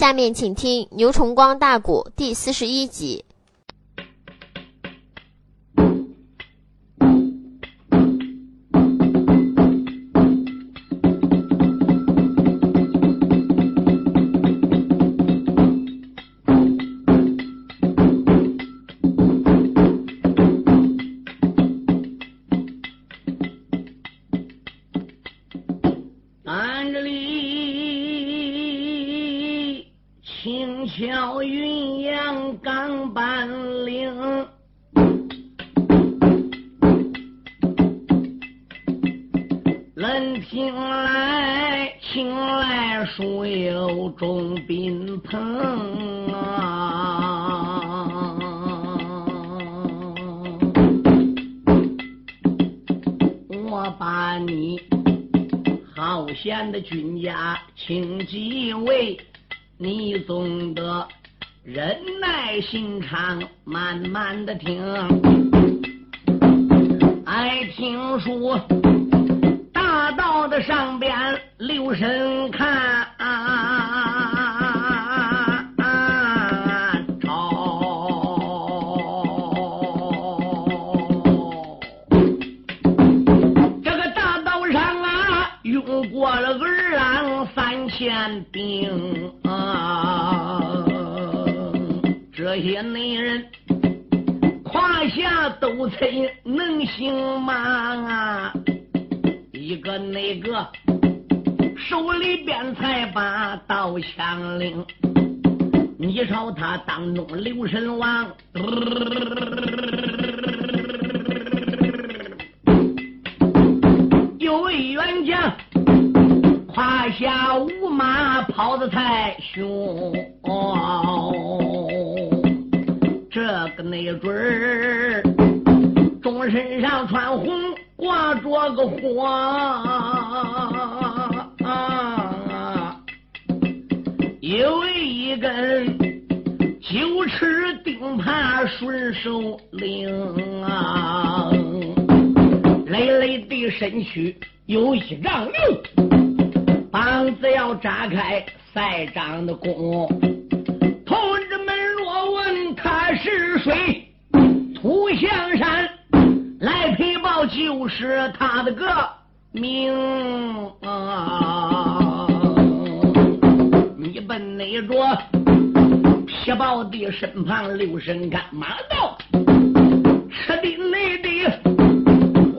下面请听《牛崇光大鼓》第四十一集。请几位，你懂得忍耐心肠，慢慢的听。爱听书，大道的上边留神看。三千兵啊，这些内人胯下都贼能行吗？啊，一个那个手里边才把刀枪领，你瞅他当中刘神王。跑得太凶，这个那准儿，钟身上穿红，挂着个花，有一根九尺钉耙顺手领啊。累累的身躯有一丈六，膀子要扎开赛丈的弓。同志们若问他是谁，土象山来陪报就是他的个名啊！你奔那着皮豹的身旁留神干，马道吃的那的。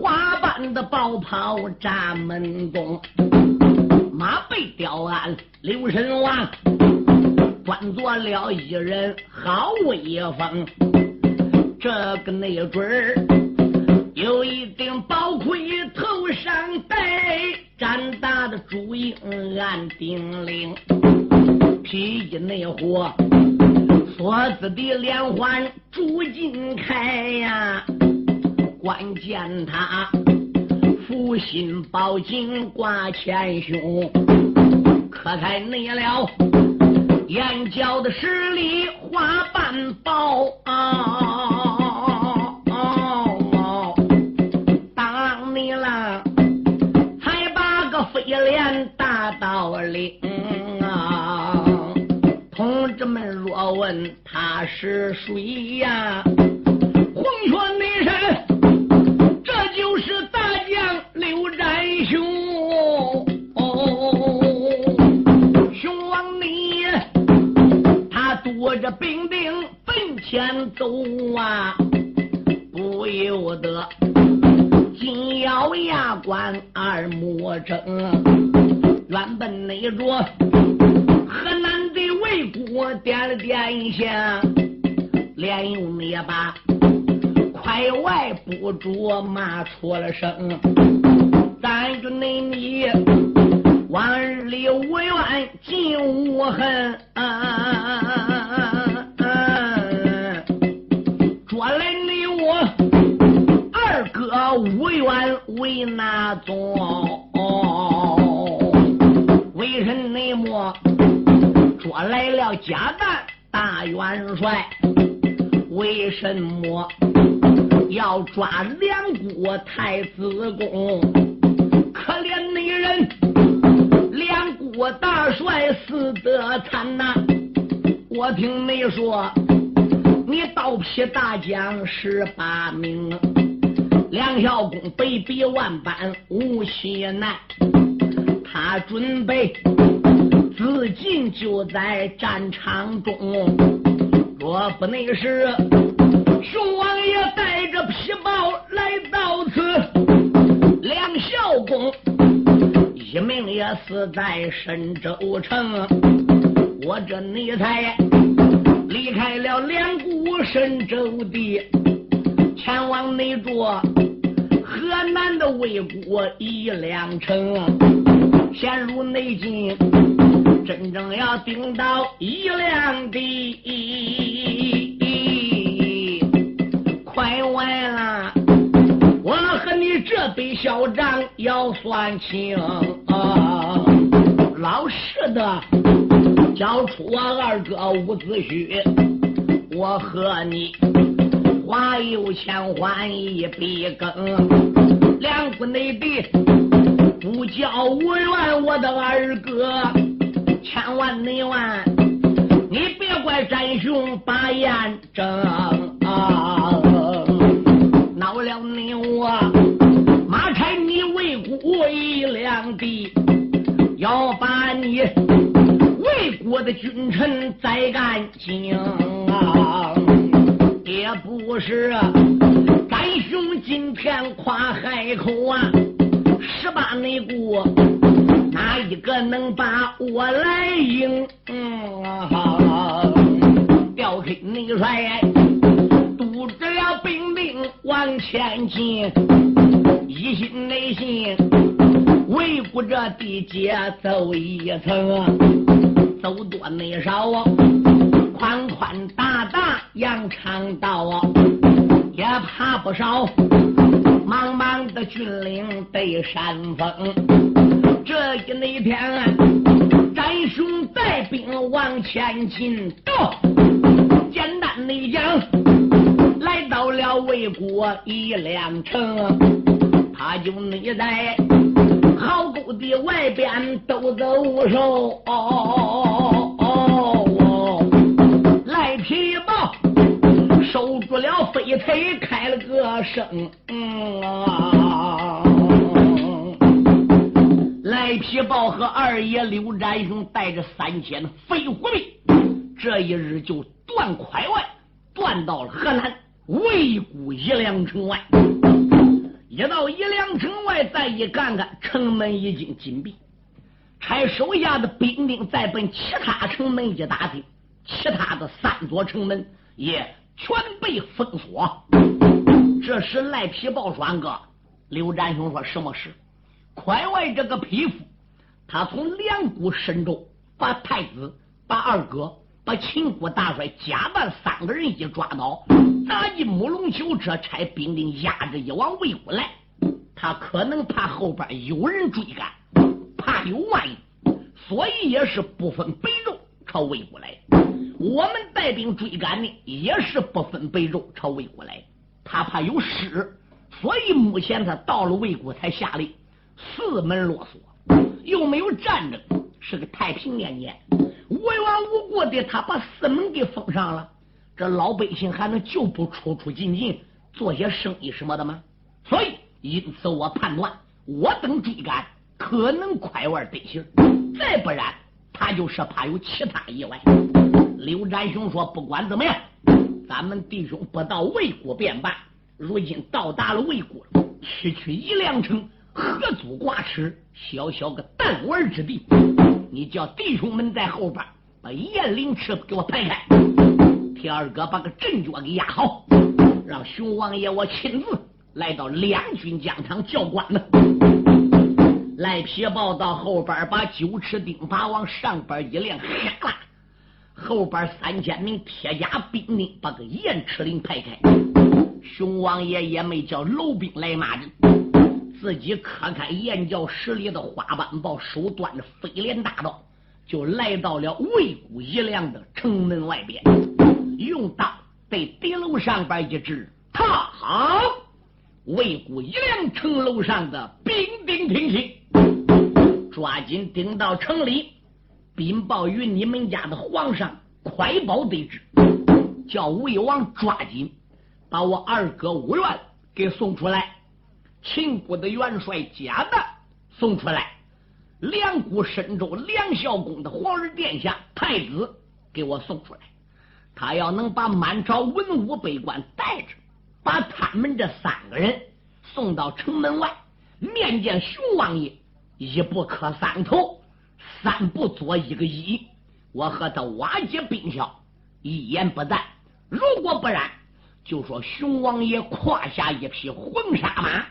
花般的豹袍扎门中，马背吊鞍刘神王，端坐了一人好威风。这个内准儿有一顶宝盔头上戴，战大的朱缨按顶领，披衣内火锁子的连环朱金开呀。关键他福心报警挂前胸，可开你了眼角的十里花瓣包啊！当你了，还把个飞脸大道领啊！同志们若问他是谁呀？黄泉内神。这就是刘占雄，哦、雄王你他躲着兵丁奔前走啊，不由得紧咬牙关二目睁，原本那着河南的魏国点了点下，连用灭把。快外不住骂出了声，咱就那你往日里无怨尽无恨，捉来你我二哥无怨为哪种？为什内莫捉来了假旦大元帅？为什么？要抓两国太子宫，可怜那人，两国大帅死得惨呐！我听你说，你刀劈大将十八名，梁孝公被逼万般无西难，他准备自尽就在战场中。若不那是熊王爷带着皮包来到此，梁孝公一命也死在神州城。我这你才离开了两股神州地，前往那座河南的魏国一两城，陷入内境，真正要顶到一两地，快完了！我和你这笔小账要算清，老实的。交出我二哥伍子胥，我和你花有钱还一笔羹。两国内地不交无怨，我的二哥，千万内万，你别怪战雄把眼睁。恼我的君臣再干净啊，也不是干兄今天夸海口啊，十八内国哪一个能把我来赢？调开内帅，堵着了兵丁往前进，一心内心为国这地界走一层。啊走多没少啊，宽宽大大羊肠道啊，也怕不少。茫茫的峻岭对山峰，这一那天，战雄带兵往前进，到简单的讲，来到了魏国一两城，他就那在。壕沟的外边都走手，哦收住了飞腿，开了个声。赖皮豹和二爷刘占雄带着三千飞虎兵，这一日就断快外，断到了河南魏国一良城外。一到一良城外，再一看看，城门已经紧闭，差手下的兵丁再奔其他城门一打听，其他的三座城门也全被封锁。这时赖皮豹说：“安哥，刘占雄说什么事？快外这个匹夫，他从两股神州把太子、把二哥、把秦国大帅假扮三个人一抓到。”打进木龙丘，这差兵丁压着一往魏国来，他可能怕后边有人追赶，怕有万一，所以也是不分北周朝魏国来。我们带兵追赶呢，也是不分北周朝魏国来。他怕有失，所以目前他到了魏国才下令四门落锁，又没有战争，是个太平年间，无缘无故的他把四门给封上了。这老百姓还能就不出出进进做些生意什么的吗？所以，因此我判断，我等追赶可能快腕得行，再不然，他就是怕有其他意外。刘占雄说：“不管怎么样，咱们弟兄不到魏国便罢。如今到达了魏国，区区一两城，何足挂齿？小小个弹丸之地，你叫弟兄们在后边把雁翎翅给我排开。”替二哥把个阵脚给压好，让熊王爷我亲自来到两军疆场教官呢。赖皮豹到后边把九尺钉耙往上边一亮，哈啦，后边三千名铁甲兵丁把个雁翅翎排开。熊王爷也没叫楼兵来骂人，自己磕开燕叫十里的花斑豹，手端着飞镰大刀，就来到了魏国一亮的城门外边。用刀在敌楼上边一指，他好，魏国一辆城楼上的兵丁听听，抓紧顶到城里，禀报与你们家的皇上，快报得知，叫魏王抓紧把我二哥吴元给送出来，秦国的元帅贾旦送出来，两股深州梁孝公的皇儿殿下太子给我送出来。他要能把满朝文武百官带着，把他们这三个人送到城门外面见熊王爷，一不可三头，三不做一个揖。我和他瓦解兵效，一言不赞。如果不然，就说熊王爷胯下一匹黄沙马，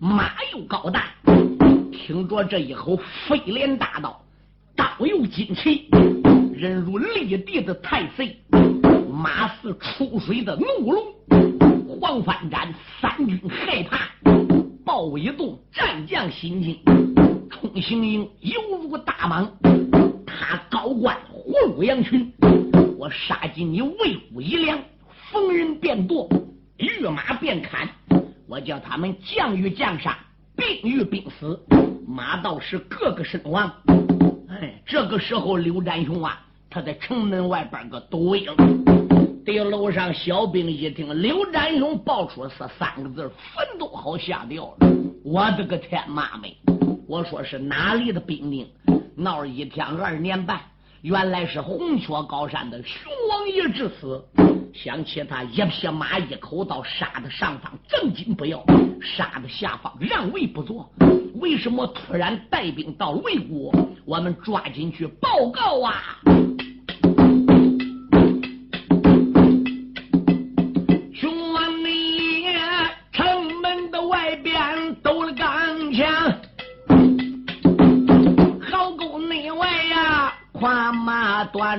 马又高大，听着这一口飞廉大刀，刀有金旗，人如立地的太岁，马似出水的怒龙，黄帆斩三军害怕，豹尾洞战将心惊，冲行营一如大蟒。他高官活路羊群，我杀进你魏武一良，逢人便剁，遇马便砍。我叫他们将遇将杀，兵遇兵死，马道士个个身亡。哎，这个时候刘占雄啊，他在城门外边个堵营。地楼上小兵一听刘占雄报出是三个字，坟都好吓掉了。我的个天妈美！我说是哪里的兵丁？闹了一天二年半，原来是红雀高山的熊王爷之死。想起他一匹马一口刀杀的上方正经不要，杀的下方让位不做。为什么突然带兵到魏国？我们抓紧去报告啊！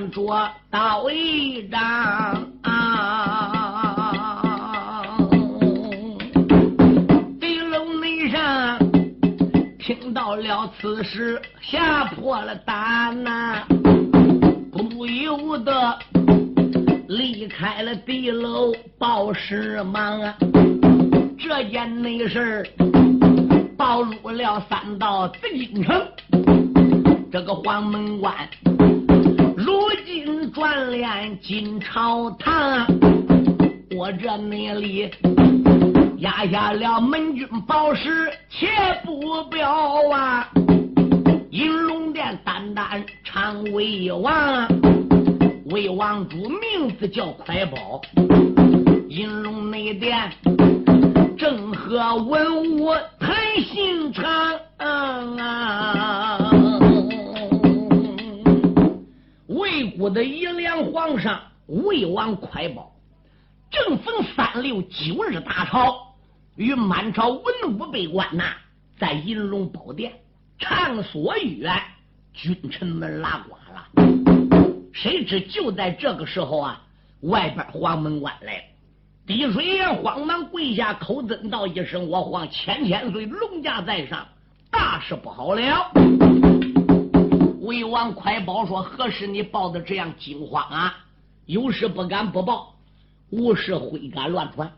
马端着刀一张，地楼内上听到了此事，吓破了胆呐，不由得离开了地楼报事忙啊。这件内事暴露了三道紫禁城，这个黄门关。如今转脸进朝堂，我这内里压下了门军宝石，且不表啊！银龙殿单单唱魏王，魏王主名字叫快宝，银龙内殿正和文武谈心肠啊！魏国的一良皇上魏王快宝，正逢三六九日大朝，与满朝文武百官呐，在银龙宝殿畅所欲言，君臣们拉呱了。谁知就在这个时候啊，外边黄门关来了，滴水岩慌忙跪下，口尊道一声：“我皇千千岁，龙驾在上，大事不好了。”魏王快报说：“何时你报的这样惊慌啊？有事不敢不报，无事挥敢乱传。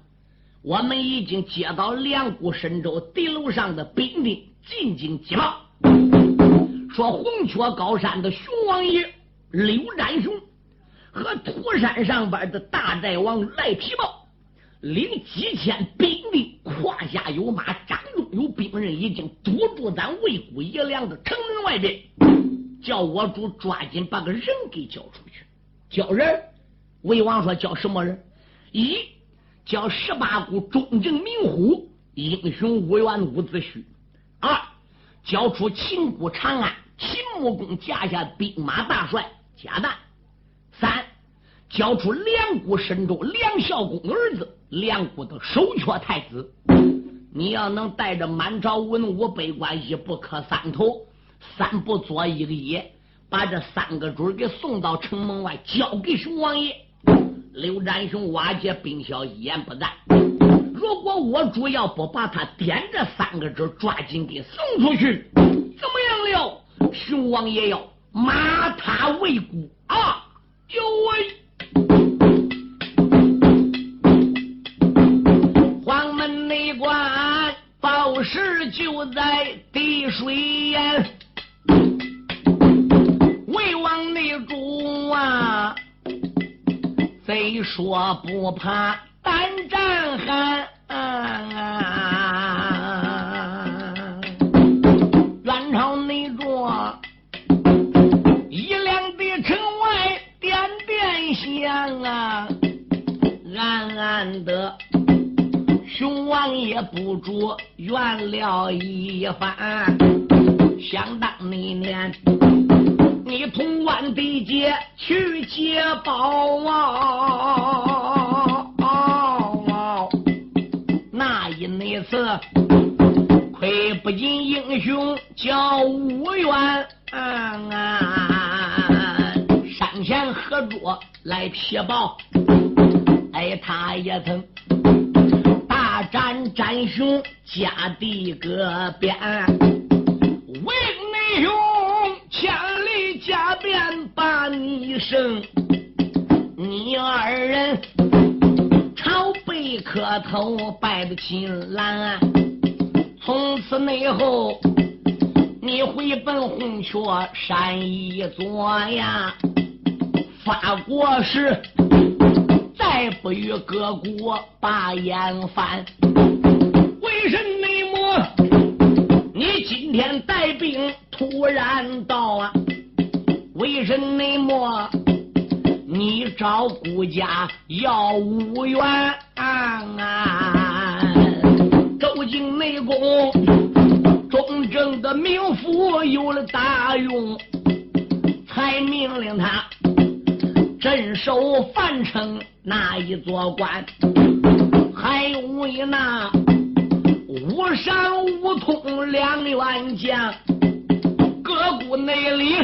我们已经接到两股神州敌楼上的兵丁进京急报，说红雀高山的熊王爷刘占雄和土山上边的大寨王赖皮豹领几千兵丁，胯下有马，掌中有兵刃，已经堵住咱魏国爷良的城门外边。”叫我主抓紧把个人给交出去，交人。魏王说：“叫什么人？一叫十八股忠正明虎英雄无元伍子胥；二交出秦国长安秦穆公驾下兵马大帅贾旦；三交出梁国神州梁孝公儿子梁国的首缺太子。你要能带着满朝文武百官，一不可三头。”三不做一个揖，把这三个准给送到城门外，交给熊王爷。刘占雄瓦解兵小，一言不赞。如果我主要不把他点这三个准抓紧给送出去，怎么样了？熊王爷要骂他为姑啊！就为黄门内关，报时就在滴水岩。贼说不怕胆战寒。元朝内着一两的城外点点响啊，暗暗的熊王爷不住怨了一番。想当年，你通关地界去接宝啊，那一那次亏不尽英雄叫吴元，山前合作来贴报，哎，他也曾大战战雄家的个边。为内兄千里加鞭把你生，你二人朝北磕头拜的亲兰，从此内后你回奔红雀山一座呀，发国时再不与各国把眼翻，为什么？你今天带兵突然到啊？为什么你找顾家要五元？周京内宫中正的名府有了大用，才命令他镇守樊城那一座关，还为那。武山武通两员将，各股内里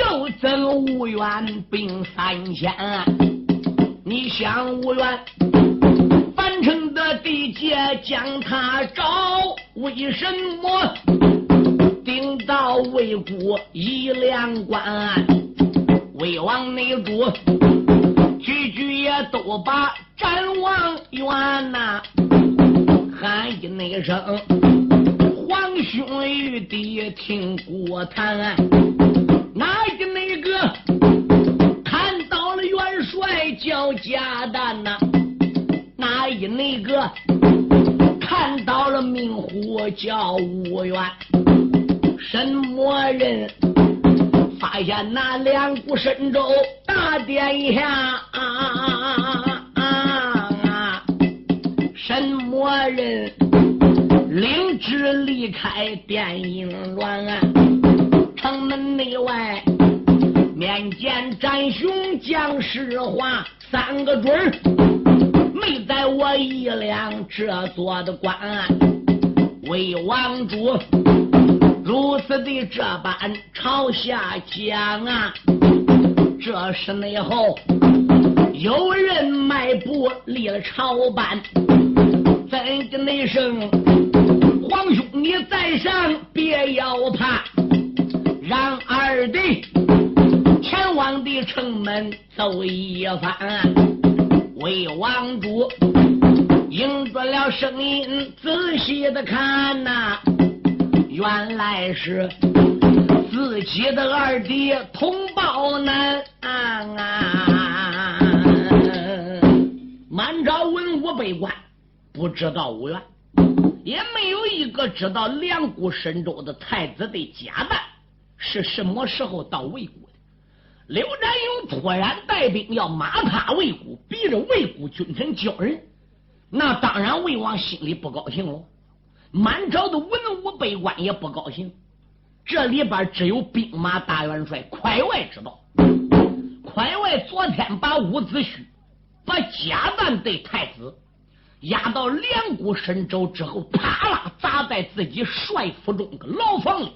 又怎无缘兵三千。你想无缘樊城的地界将他找，为什么顶到魏国一两关？魏王内主句句也都把战王冤呐。喊一声，皇兄玉帝听过谈。哪一那个看到了元帅叫贾旦呐？哪一那个看到了明虎叫吴元？什么人发现那两股神州大殿下？啊啊啊啊什么人领旨离开电影院？城门内外面见战雄将实话，三个准儿没在我一两这座的关。魏王主如此的这般朝下讲啊，这是内后有人迈步立了朝班。怎的那声，皇兄你在上，别要怕，让二弟前往的城门走一番。魏王主应着了声音，仔细的看呐，原来是自己的二弟同胞难啊！满朝文武百官。不知道无缘，也没有一个知道两股神州的太子的假扮是什么时候到魏国的。刘占勇突然带兵要马踏魏国，逼着魏国君臣交人，那当然魏王心里不高兴喽。满朝的文武百官也不高兴。这里边只有兵马大元帅蒯外知道。蒯外昨天把伍子胥把假扮对太子。押到两股神州之后，啪啦砸在自己帅府中的牢房里。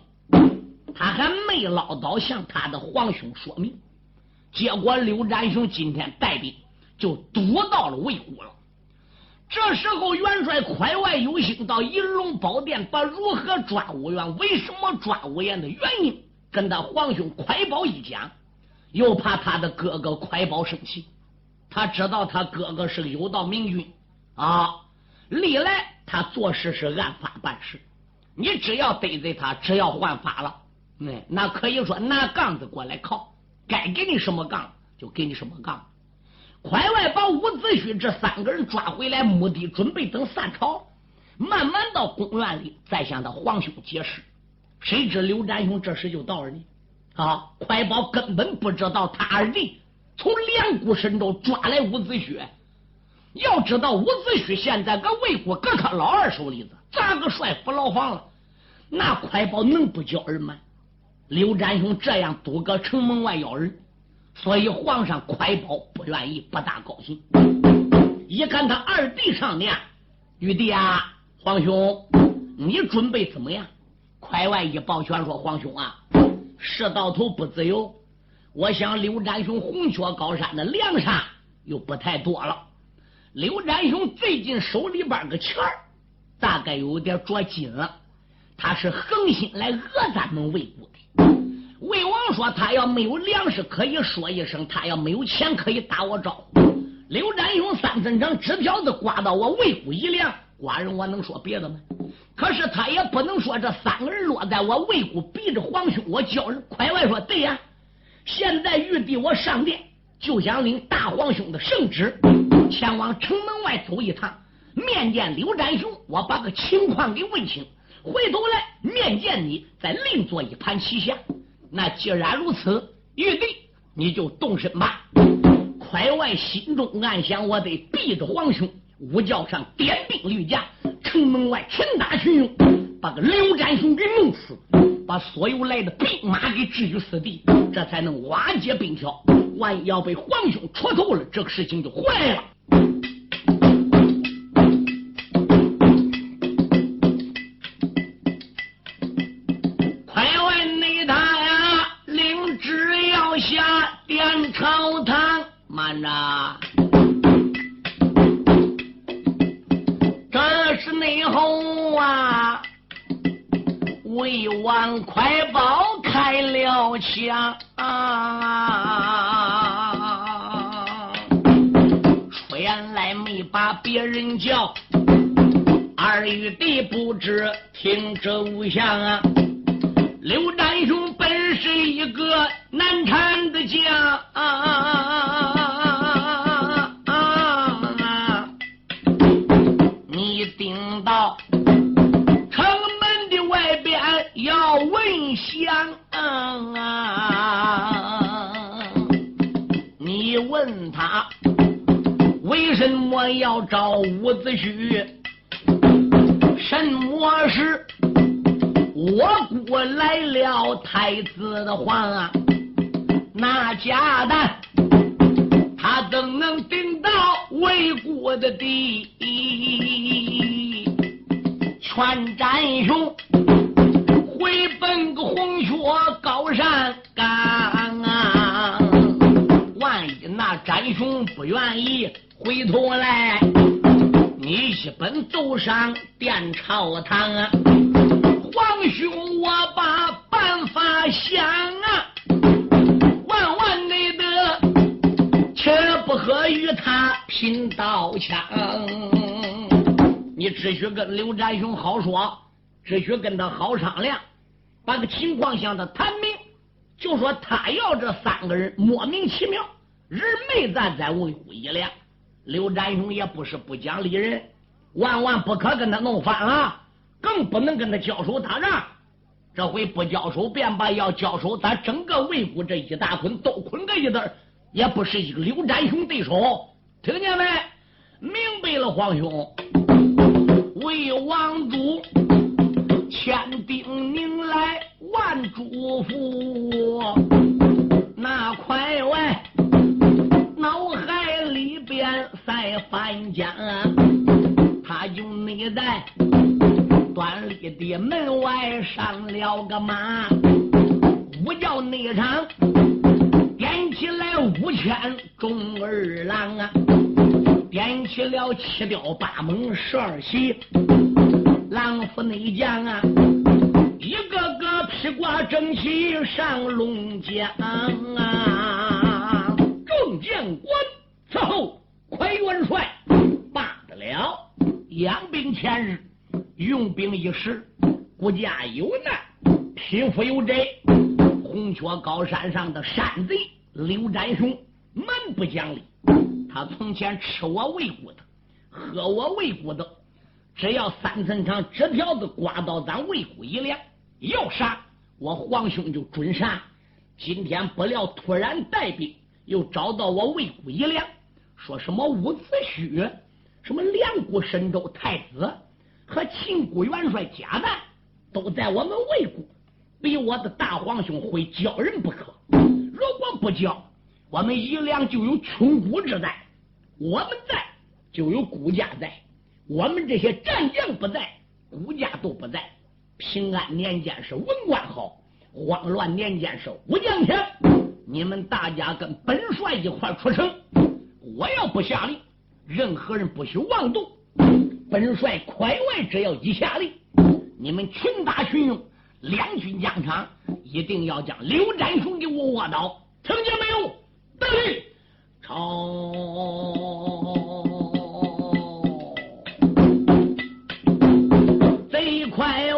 他还没捞到向他的皇兄说明。结果刘占雄今天带兵就堵到了魏国了。这时候元帅快外有心到银龙宝殿，把如何抓武元、为什么抓武元的原因跟他皇兄快宝一讲，又怕他的哥哥快宝生气。他知道他哥哥是有道明君。啊！历来他做事是按法办事，你只要得罪他，只要犯法了，嗯，那可以说拿杠子过来靠，该给你什么杠就给你什么杠。快快把伍子胥这三个人抓回来，目的准备等散朝，慢慢到公园里再向他皇兄解释。谁知刘占雄这时就到了呢？啊，快宝根本不知道他二弟从两股神州抓来伍子胥。要知道伍子胥现在搁魏国搁他老二手里子，咋个帅府牢房了？那快宝能不叫人吗？刘占雄这样堵个城门外要人，所以皇上快宝不愿意，不大高兴。一看他二弟上殿，玉帝啊，皇兄，你准备怎么样？快外一抱拳说：“皇兄啊，事到头不自由。我想刘占雄红雀高山的粮杀又不太多了。刘占雄最近手里边个钱儿，大概有点着紧了。他是横心来讹咱们魏国。魏王说他要没有粮食，可以说一声；他要没有钱，可以打我招呼。刘占雄三分长纸条子刮到我魏国一粮，寡人我能说别的吗？”可是他也不能说这三个人落在我魏国，逼着皇兄我叫人。快外说对呀，现在玉帝我上殿就想领大皇兄的圣旨，前往城门外走一趟，面见刘占雄，我把个情况给问清，回头来面见你，再另做一盘棋下。那既然如此，玉帝你就动身吧。快外心中暗想，我得逼着皇兄。午觉上点兵御驾，城门外群打群勇，把个刘占雄给弄死，把所有来的兵马给置于死地，这才能瓦解兵条。万一要被皇兄戳透了，这个事情就坏了。全战雄回奔个红雀高山岗啊！万一那战雄不愿意。回头来，你一本走上殿朝堂啊！皇兄，我把办法想啊，不可与他拼刀枪。你只需跟刘占雄好说，只需跟他好商量，把个情况向他谈明。就说他要这三个人莫名其妙，人没咱在魏国一两。刘占雄也不是不讲理人，万万不可跟他弄翻了，更不能跟他交手打仗。这回不交手便罢，要交手，咱整个魏国这一大捆都捆个一堆，也不是一个刘占雄对手。听见没？明白了，皇兄。魏王主千叮咛来万嘱咐，那快外。脑海里边在翻江，他就你在端里的门外上了个马，我叫内场点起来五千中二郎啊，点起了七雕八猛十二骑，狼夫内将啊，一个个披挂整齐上龙江啊。众将官伺候，快元帅罢了。养兵千日，用兵一时，国家有难，匹夫有责。红雀高山上的山贼刘占雄，蛮不讲理。他从前吃我喂骨的，喝我喂骨的，只要三层长纸条子刮到咱胃骨一凉，要杀我皇兄就准杀。今天不料突然带兵，又找到我胃骨一凉，说什么伍子胥，什么两国神州太子和秦国元帅贾诞都在我们魏国，比我的大皇兄会教人不可。如果不教，我们一良就有穷谷之灾；我们在，就有谷家在；我们这些战将不在，谷家都不在。平安年间是文官好，慌乱年间是武将强。你们大家跟本帅一块出城，我要不下令，任何人不许妄动。本帅快外只要一下令，你们群打群用，两军疆场，一定要将刘占雄给我卧倒。听见没有？得令，朝贼快，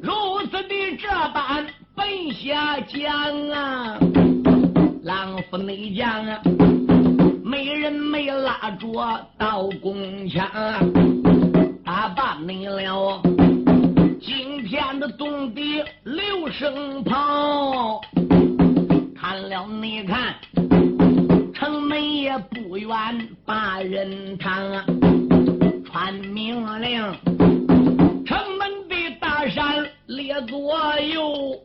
如此的这般奔下江啊！狼夫内将啊，没人没拉着刀弓枪，打罢你了。今天的东敌刘声炮。看了你看，城门也不远，把人堂传命令，城门的大山列左右，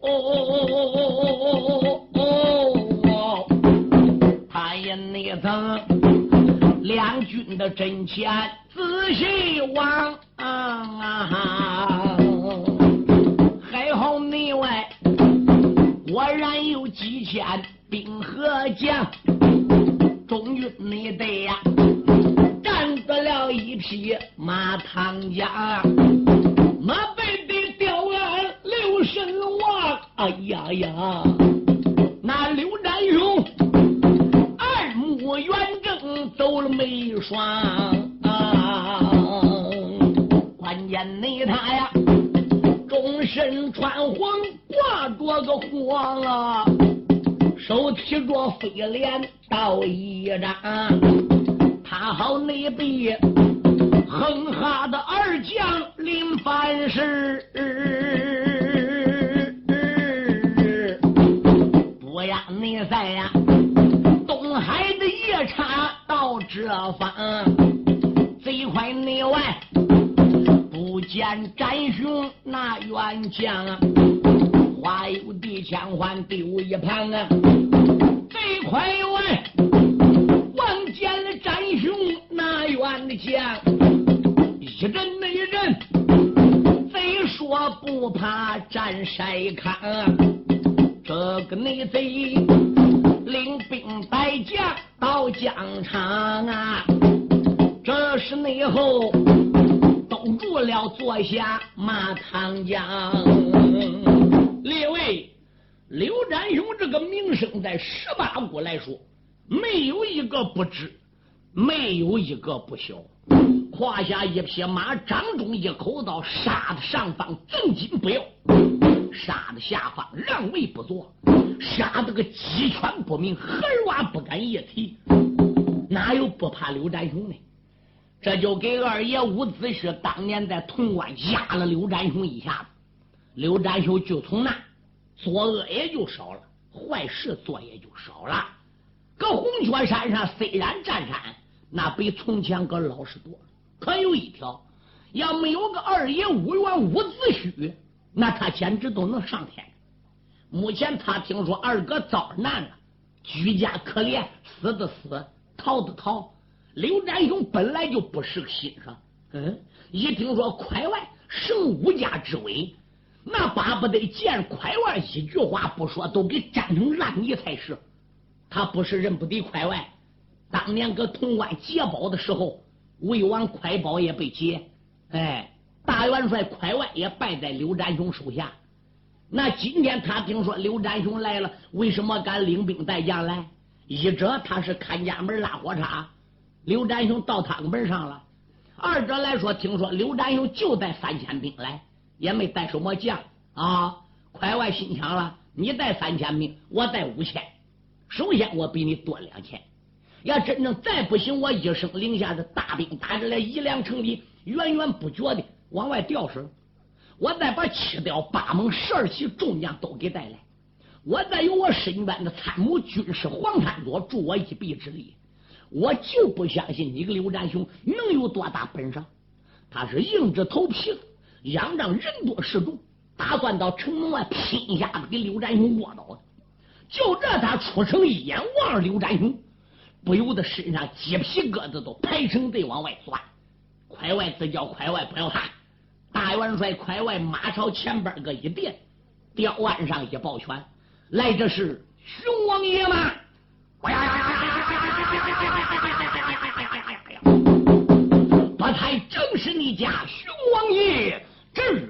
他也那曾两军的阵前仔细望，还好内外。果然有几千兵和将，中军你得呀，战得了一匹马唐家，马背的吊鞍刘神王，哎呀呀，那刘占雄二目圆睁走了没双啊，关键你他呀。终身穿黄，挂着个黄啊，手提着飞镰刀一张，他好内比横哈的二将林凡世，不呀你在呀，东海的夜叉到这方，贼快内外。不见战雄那元将，花有地枪还丢一旁啊！贼快外望见了战雄那元将，一人那一人，贼说不怕战筛糠，这个内贼领兵带将到疆场啊！这是内后。守住了，坐下马唐江。列位，刘占雄这个名声在十八国来说，没有一个不知，没有一个不晓。胯下一匹马，掌中一口刀，杀的上方正襟不要，杀的下方让位不坐，杀的个鸡犬不鸣，孩娃不敢一提。哪有不怕刘占雄的？这就给二爷伍子胥当年在潼关压了刘占雄一下子，刘占雄就从那作恶也就少了，坏事做也就少了。搁红雀山上虽然占山，那比从前可老实多了。可有一条，要没有个二爷伍元伍子胥，那他简直都能上天。目前他听说二哥遭难了，居家可怜，死的死，逃的逃。刘占雄本来就不是个心上，嗯，一听说快外胜吴家之威，那巴不得见快外一句话不说都给粘成烂泥才是。他不是人不敌快外，当年搁潼关劫宝的时候，魏王快宝也被劫，哎，大元帅快外也败在刘占雄手下。那今天他听说刘占雄来了，为什么敢领兵带将来？一者他是看家门拉火叉。刘占雄到他门上了。二者来说，听说刘占雄就带三千兵来，也没带什么将啊。快外心想了，你带三千兵，我带五千。首先我比你多两千。要真正再不行，我一声令下的大兵打着来一两城里，源源不绝的往外调水。我再把七调八猛十二旗众将都给带来，我再有我身边的参谋军师黄山多助我一臂之力，我就不相信你个刘占雄能有多大本事。他是硬着头皮，仰仗人多势众，打算到城门外拼一下子给刘占雄窝倒。就这，他出城一眼望刘占雄，不由得身上鸡皮疙瘩都排成队往外钻。快外自叫快外，不要看。大元帅快外马朝前边个一垫，吊腕上一抱拳，来这是熊王爷吗？呀呀呀呀呀呀呀呀呀呀呀呀呀！我才正是你家熊王爷，智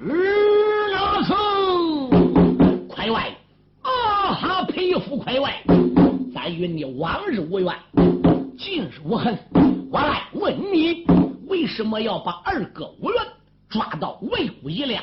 拿成快外啊哈佩服快外，咱与你往日无怨，今日无恨。我来问你，为什么要把二哥无缘？抓到魏谷一亮，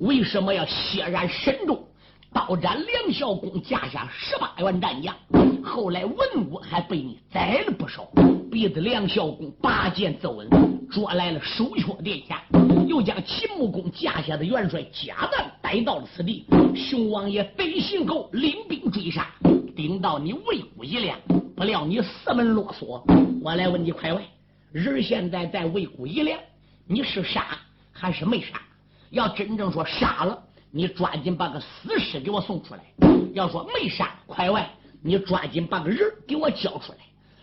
为什么要血染神州？刀斩梁孝公架下十八员战将，后来文武还被你宰了不少，逼得梁孝公拔剑奏恩，捉来了首缺殿下，又将秦穆公架下的元帅贾诞带到了此地。熊王爷北行后领兵追杀，顶到你魏谷一亮，不料你四门啰嗦。我来问你，快问，人现在在魏谷一亮，你是杀？还是没杀。要真正说杀了，你抓紧把个死尸给我送出来；要说没杀，快外，你抓紧把个人给我交出来。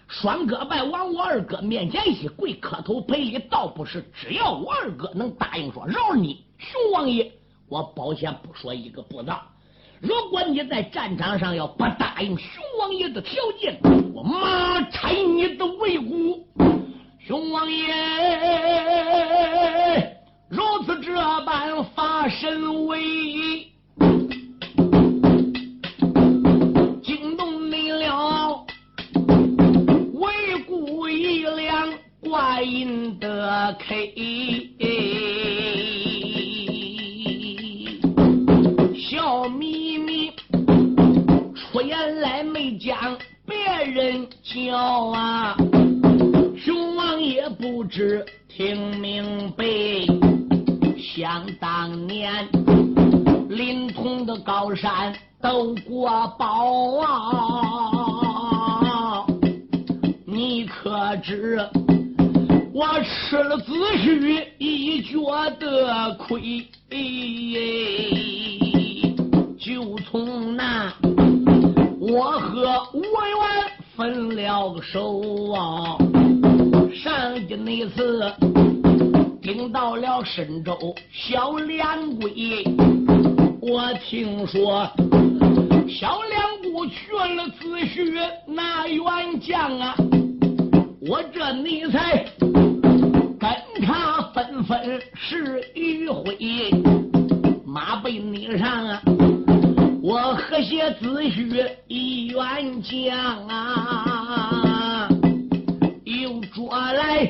双哥拜往我二哥面前一跪磕头赔礼，倒不是只要我二哥能答应说饶你，熊王爷，我保险不说一个不字。如果你在战场上要不答应熊王爷的条件，我马拆你的尾骨，熊王爷。如此这般发神威，挂印的 K，笑眯眯出言来没将别人叫啊，熊王爷不知听明白。想当年，临潼的高山斗过宝啊！你可知我吃了子虚一觉的亏？就从那我和吴元分了个手啊！上一次。听到了深州小梁归，我听说小梁姑去了子虚那员将啊，我这你才跟他纷纷是余晖，马背你上啊，我和谐子虚一员将啊，又捉来。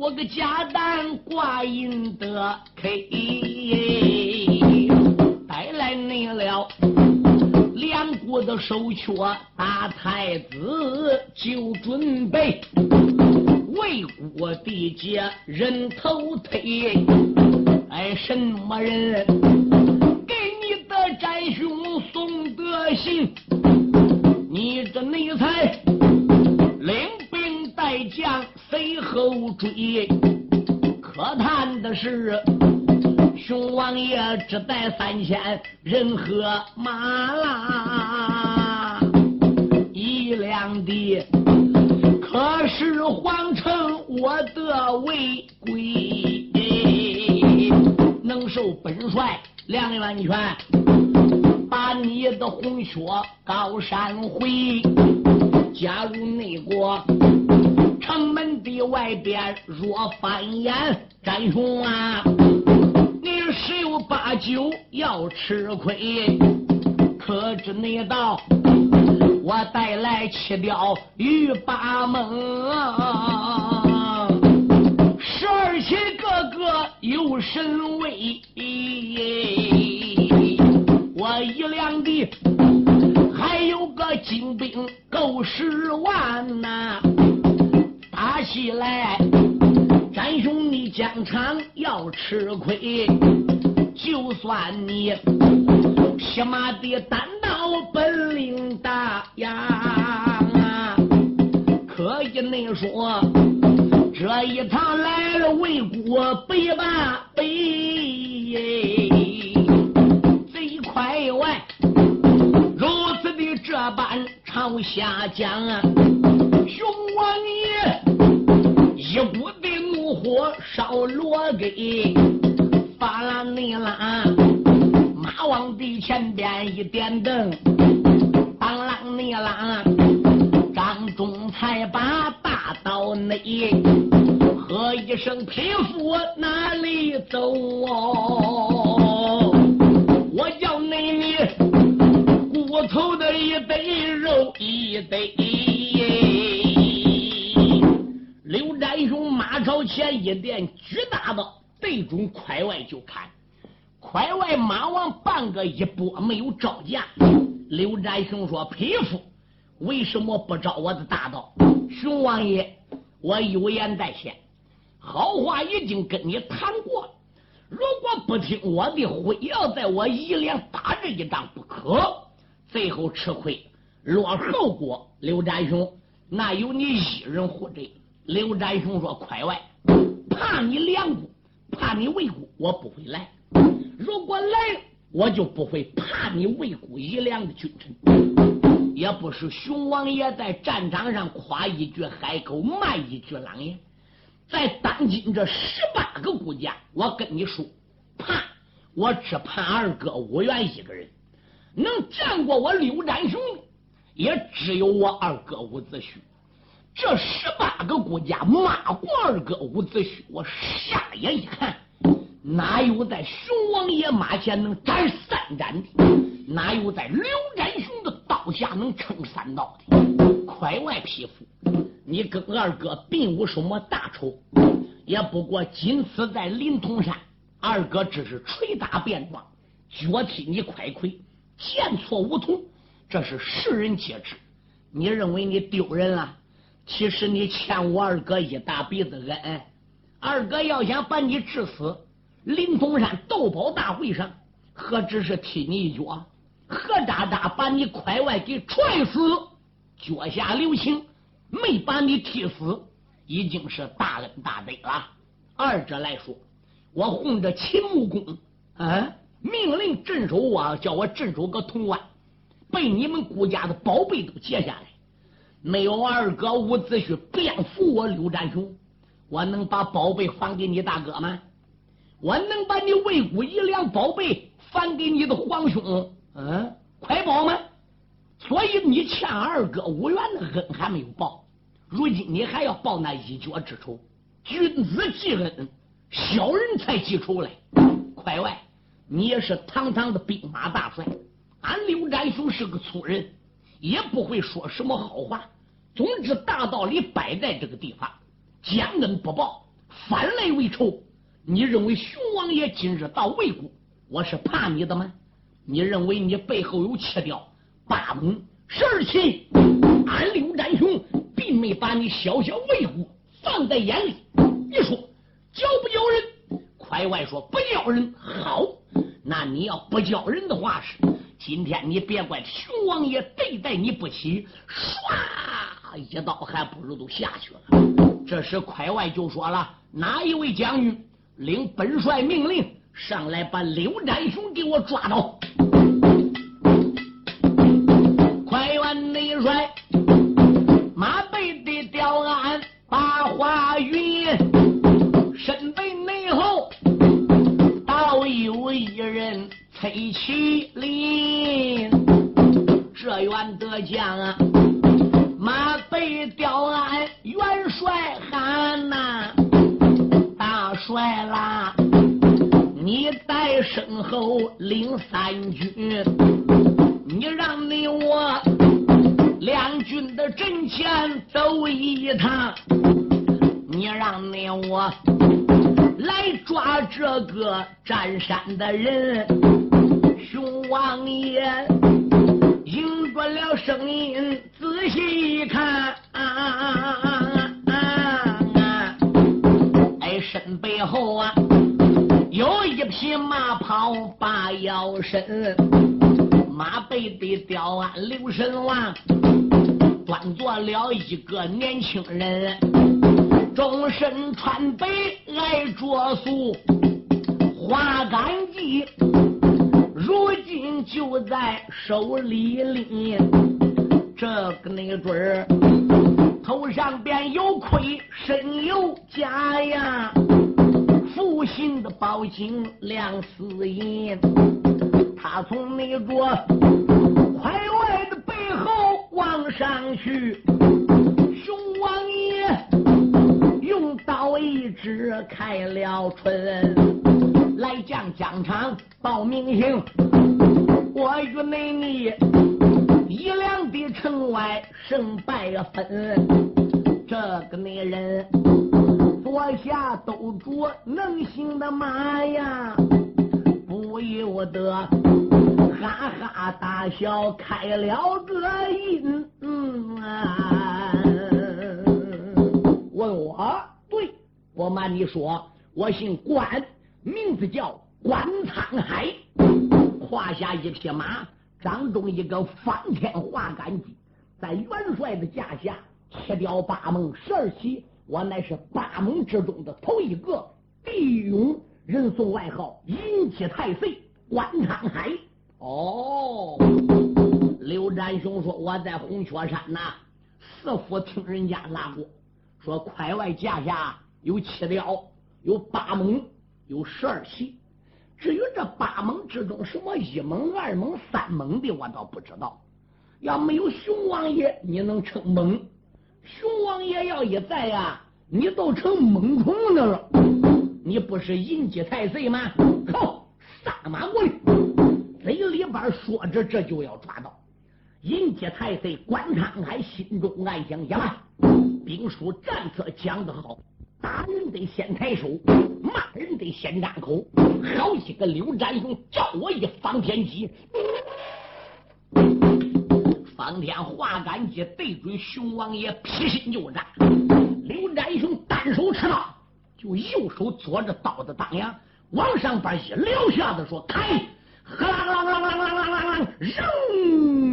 我个家蛋挂印的 K，带来你了两国的手阙，大太子就准备为国的家人头推。哎，什么人给你的战兄送的信？你这内才领兵。带将随后追，可叹的是，熊王爷只带三千人和马啦，一两的可是皇城我的违规，能受本帅两元权，把你的红靴高山回，加入内国。城门的外边若翻眼，战雄啊，十有八九要吃亏。可知那道我带来七雕与八猛，十二骑个个有神威，我一两的还有个精兵够十万呐！打起来，战兄你疆场要吃亏，就算你匹马的单刀本领大呀，可以你说这一趟来了魏国北吧北。这般朝下讲，熊王爷一股火烧罗给，发啦你啦，马往地前边一点灯，当啷你啦，张忠才把大刀内，喝一声匹夫哪里走？我叫你你。骨头的一堆肉一堆，刘占雄马朝前一点，巨大的对准快外就砍。快外马王半个一拨，没有招架。刘占雄说：“匹夫，为什么不招我的大刀？”熊王爷，我有言在先，好话已经跟你谈过。如果不听我的，非要在我一连打这一仗不可。最后吃亏，落后果。刘占雄，那有你一人护着。刘占雄说：“快外，怕你两股，怕你魏股，我不会来。如果来，我就不会怕你魏股一两的君臣。也不是熊王爷在战场上夸一句海口，骂一句狼烟。在当今这十八个国家，我跟你说，怕我只怕二哥吴元一个人。”能战过我刘占雄的，也只有我二哥伍子胥。这十八个国家骂过二哥伍子胥，我傻眼一看，哪有在熊王爷马前能斩三斩的？哪有在刘占雄的刀下能撑三刀的？快外匹夫，你跟二哥并无什么大仇，也不过仅此在临潼山，二哥只是捶打便装，脚踢你快亏。见错无同，这是世人皆知。你认为你丢人了？其实你欠我二哥一大鼻子恩。二哥要想把你治死，临潼山斗宝大会上，何止是踢你一脚，何渣渣把你快外给踹死，脚下留情，没把你踢死，已经是大恩大德了。二者来说，我哄着秦穆公，啊。命令镇守我，叫我镇守个潼关，被你们顾家的宝贝都劫下来。没有二哥伍子胥便服我刘占雄，我能把宝贝还给你大哥吗？我能把你魏国一两宝贝还给你的皇兄？嗯，快报吗？所以你欠二哥五元的恩还没有报，如今你还要报那一脚之仇？君子记恩，小人才记仇嘞！快外。你也是堂堂的兵马大帅，俺刘占雄是个粗人，也不会说什么好话。总之，大道理摆在这个地方，将恩不报，反来为仇。你认为熊王爷今日到魏国，我是怕你的吗？你认为你背后有七雕八猛十二骑？俺刘占雄并没把你小小魏国放在眼里。你说叫不叫人？快外说不叫人，好。那你要不叫人的话是，今天你别怪熊王爷对待你不起，唰一刀还不如都下去了。这时快外就说了：“哪一位将军领本帅命令上来把刘占雄给我抓到？”黑麒麟，这员得将啊，马背吊鞍元帅喊呐，大帅啦，你在身后领三军，你让你我两军的阵前走一趟，你让你我。来抓这个占山的人，熊王爷应着了声音，仔细一看，啊啊啊啊啊。哎，身背后啊，有一匹马跑把腰身，马背的吊鞍刘神王，端坐了一个年轻人，终身穿白爱着素，花杆髻，如今就在手里拎。这个那准儿，头上边有盔，身有甲呀，负心的宝金亮似银。他从那桌快外的背后往上去，只开了春，来将疆场报名行，我与美你。一两的城外胜败分，这个女人坐下都着能行的马呀，不由得哈哈大笑，开了个音。问我，对，不瞒你说，我姓关，名字叫关沧海，胯下一匹马。掌中一个方天画杆戟，在元帅的驾下，七雕八猛十二骑，我乃是八猛之中的头一个。地勇人送外号银旗太岁关沧海。哦，刘占雄说我在红雀山呐，似乎听人家拉过，说快外驾下有七雕，有八猛，有十二骑。至于这八猛之中，什么一猛、二猛、三猛的，我倒不知道。要没有熊王爷，你能称猛？熊王爷要一在呀，你都成猛虫的了。你不是银鸡太岁吗？靠，杀马过来！嘴里边说着，这就要抓到银鸡太岁关沧海，心中暗想：呀，兵书战策讲得好。打人得先抬手，骂人得先张口。好些个刘占雄叫我一方天戟，方天画杆戟对准熊王爷劈心就斩。刘占雄单手持刀，就右手左着刀的当阳，往上边一撩下子说开，啷啷啷啷啷啷啷扔。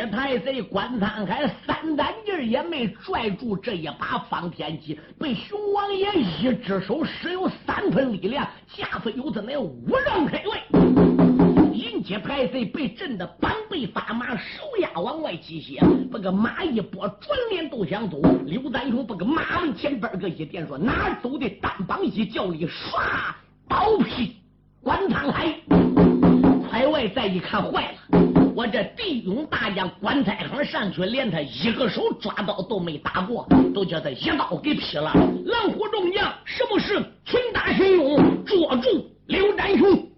接太岁关沧海三胆劲也没拽住这一把方天戟，被熊王爷一只手使有三分力量，架子有的那五丈开外。迎接太岁被震得半背发麻，手压往外挤血，把个马一拨，转脸都想走。刘丹雄把个马往前边个一点，说哪走的单膀一叫里唰倒劈关沧海。再一看，坏了。我这弟兄大将关太行上去，连他一个手抓刀都没打过，都叫他一刀给劈了。狼虎众将什么事？群打群勇，捉住刘占雄。